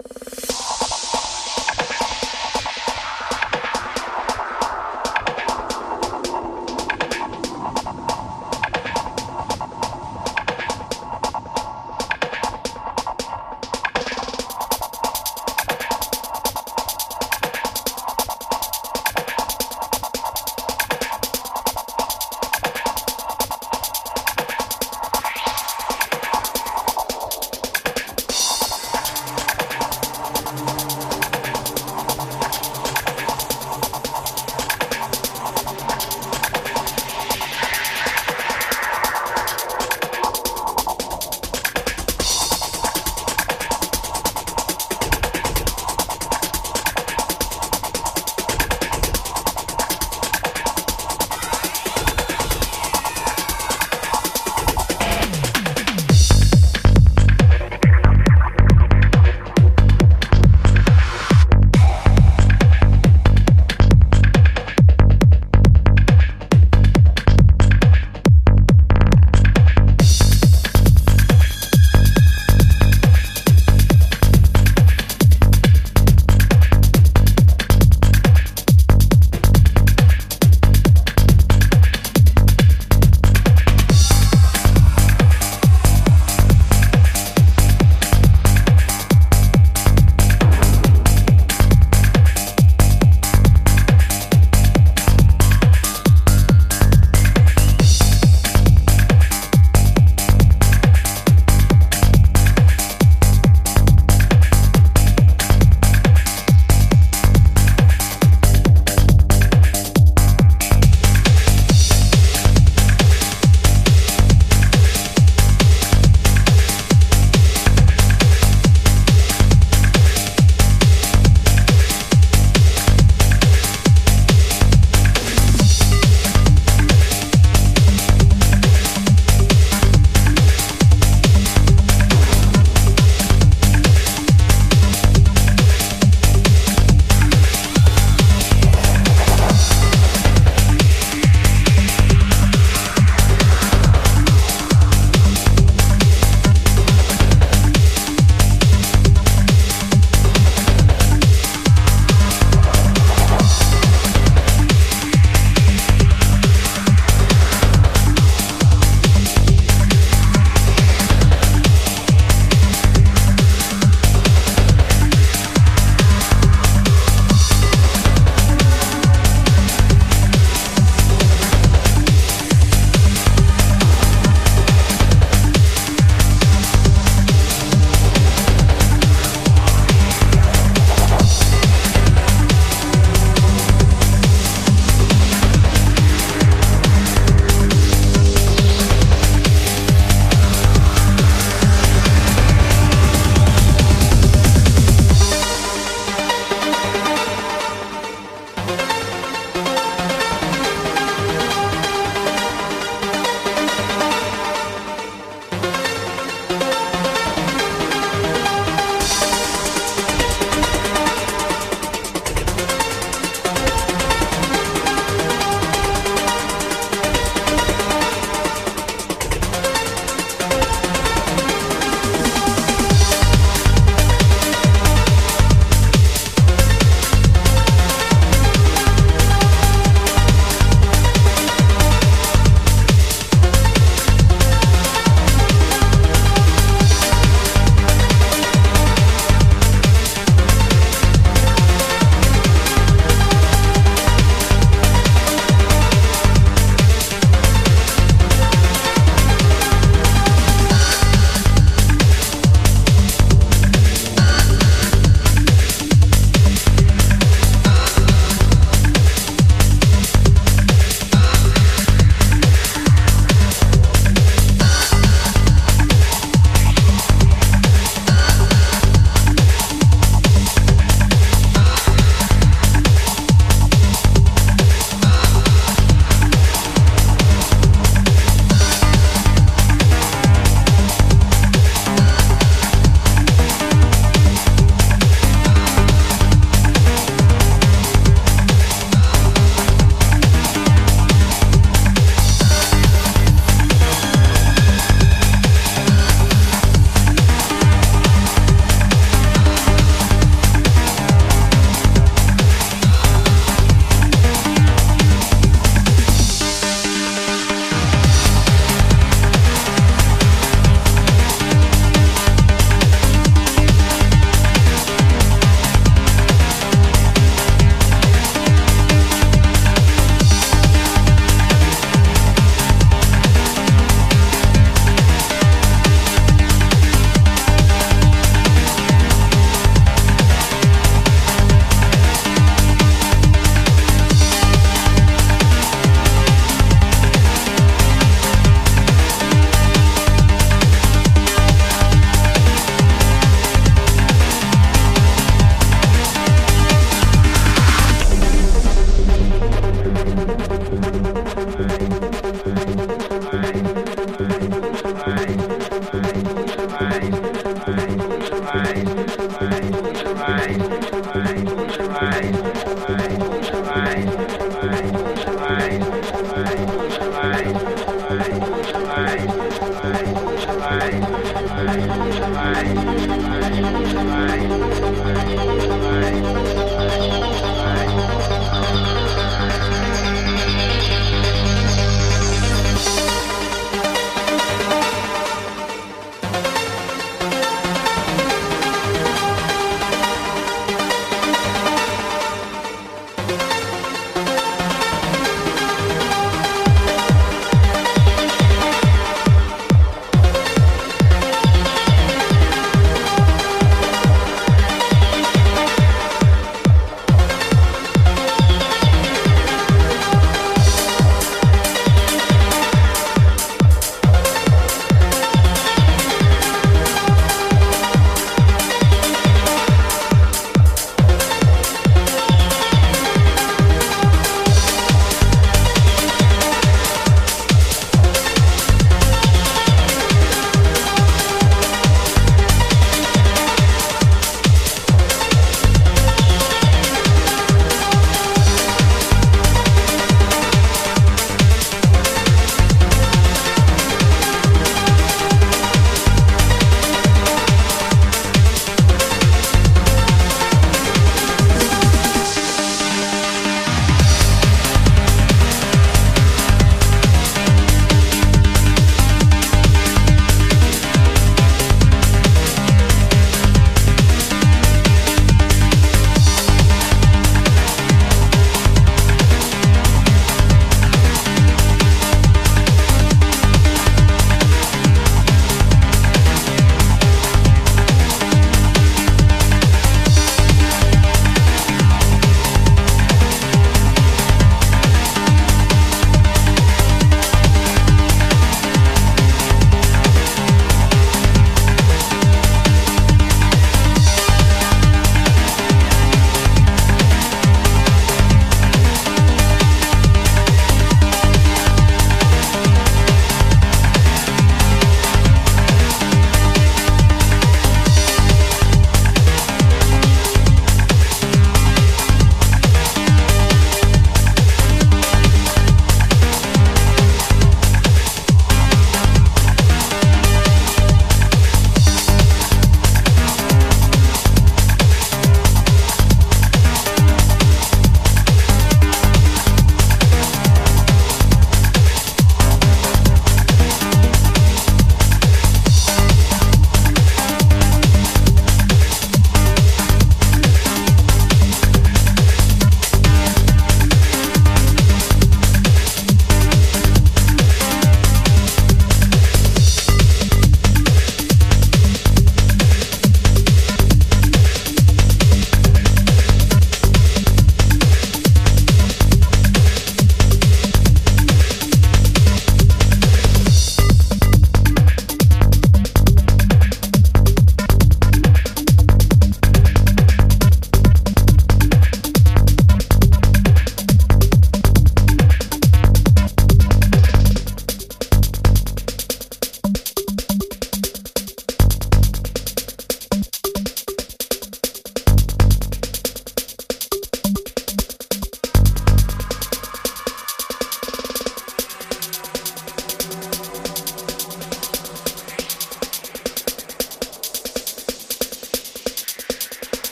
you